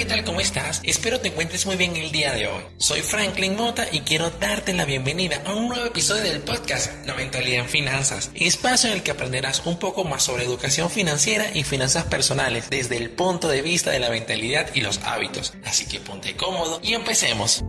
¿qué tal? ¿Cómo estás? Espero te encuentres muy bien el día de hoy. Soy Franklin Mota y quiero darte la bienvenida a un nuevo episodio del podcast La Mentalidad en Finanzas, espacio en el que aprenderás un poco más sobre educación financiera y finanzas personales desde el punto de vista de la mentalidad y los hábitos. Así que ponte cómodo y empecemos.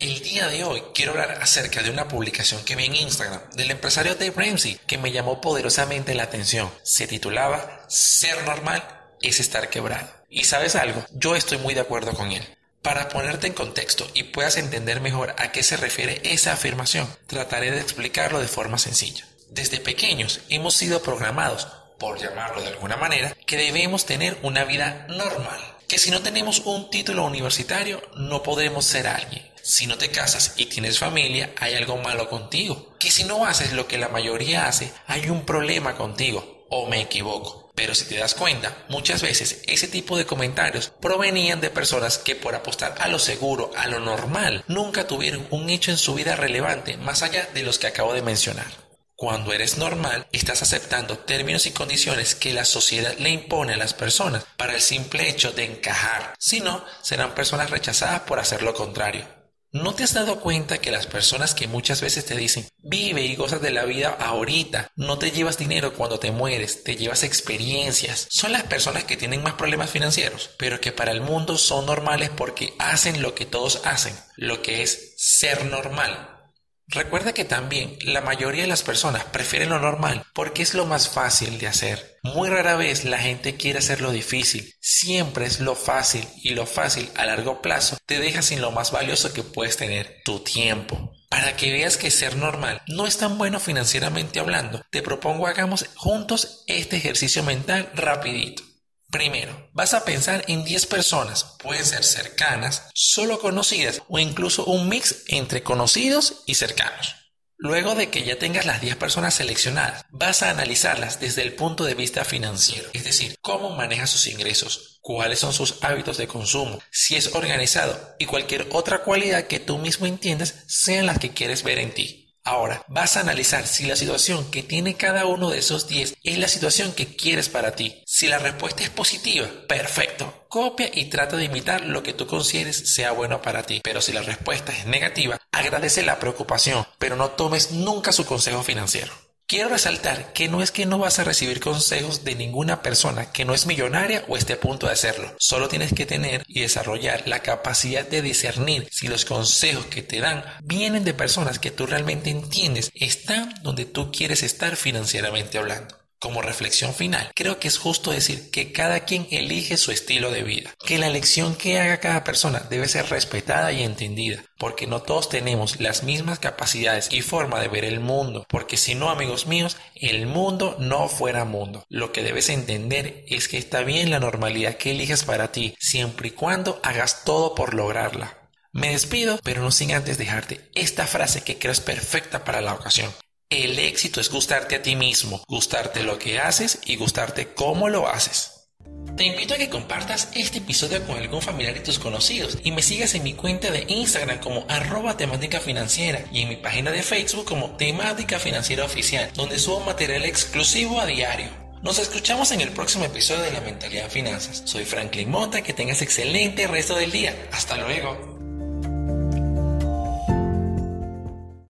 El día de hoy quiero hablar acerca de una publicación que vi en Instagram del empresario Dave Ramsey que me llamó poderosamente la atención. Se titulaba Ser normal es estar quebrado. Y sabes algo, yo estoy muy de acuerdo con él. Para ponerte en contexto y puedas entender mejor a qué se refiere esa afirmación, trataré de explicarlo de forma sencilla. Desde pequeños hemos sido programados, por llamarlo de alguna manera, que debemos tener una vida normal. Que si no tenemos un título universitario no podremos ser alguien. Si no te casas y tienes familia, hay algo malo contigo. Que si no haces lo que la mayoría hace, hay un problema contigo. ¿O me equivoco? Pero si te das cuenta, muchas veces ese tipo de comentarios provenían de personas que por apostar a lo seguro, a lo normal, nunca tuvieron un hecho en su vida relevante más allá de los que acabo de mencionar. Cuando eres normal, estás aceptando términos y condiciones que la sociedad le impone a las personas para el simple hecho de encajar. Si no, serán personas rechazadas por hacer lo contrario. ¿No te has dado cuenta que las personas que muchas veces te dicen, vive y gozas de la vida ahorita, no te llevas dinero cuando te mueres, te llevas experiencias, son las personas que tienen más problemas financieros, pero que para el mundo son normales porque hacen lo que todos hacen, lo que es ser normal? Recuerda que también la mayoría de las personas prefieren lo normal porque es lo más fácil de hacer. Muy rara vez la gente quiere hacer lo difícil, siempre es lo fácil y lo fácil a largo plazo te deja sin lo más valioso que puedes tener, tu tiempo. Para que veas que ser normal no es tan bueno financieramente hablando, te propongo hagamos juntos este ejercicio mental rapidito. Primero, vas a pensar en 10 personas, pueden ser cercanas, solo conocidas o incluso un mix entre conocidos y cercanos. Luego de que ya tengas las 10 personas seleccionadas, vas a analizarlas desde el punto de vista financiero, es decir, cómo maneja sus ingresos, cuáles son sus hábitos de consumo, si es organizado y cualquier otra cualidad que tú mismo entiendas sean las que quieres ver en ti. Ahora, vas a analizar si la situación que tiene cada uno de esos 10 es la situación que quieres para ti. Si la respuesta es positiva, perfecto. Copia y trata de imitar lo que tú consideres sea bueno para ti. Pero si la respuesta es negativa, agradece la preocupación, pero no tomes nunca su consejo financiero. Quiero resaltar que no es que no vas a recibir consejos de ninguna persona que no es millonaria o esté a punto de hacerlo. Solo tienes que tener y desarrollar la capacidad de discernir si los consejos que te dan vienen de personas que tú realmente entiendes, están donde tú quieres estar financieramente hablando. Como reflexión final, creo que es justo decir que cada quien elige su estilo de vida, que la elección que haga cada persona debe ser respetada y entendida, porque no todos tenemos las mismas capacidades y forma de ver el mundo, porque si no, amigos míos, el mundo no fuera mundo. Lo que debes entender es que está bien la normalidad que eliges para ti, siempre y cuando hagas todo por lograrla. Me despido, pero no sin antes dejarte esta frase que creo es perfecta para la ocasión. El éxito es gustarte a ti mismo, gustarte lo que haces y gustarte cómo lo haces. Te invito a que compartas este episodio con algún familiar y tus conocidos y me sigas en mi cuenta de Instagram como arroba temática financiera y en mi página de Facebook como temática financiera oficial, donde subo material exclusivo a diario. Nos escuchamos en el próximo episodio de La Mentalidad Finanzas. Soy Franklin Mota, que tengas excelente resto del día. Hasta luego.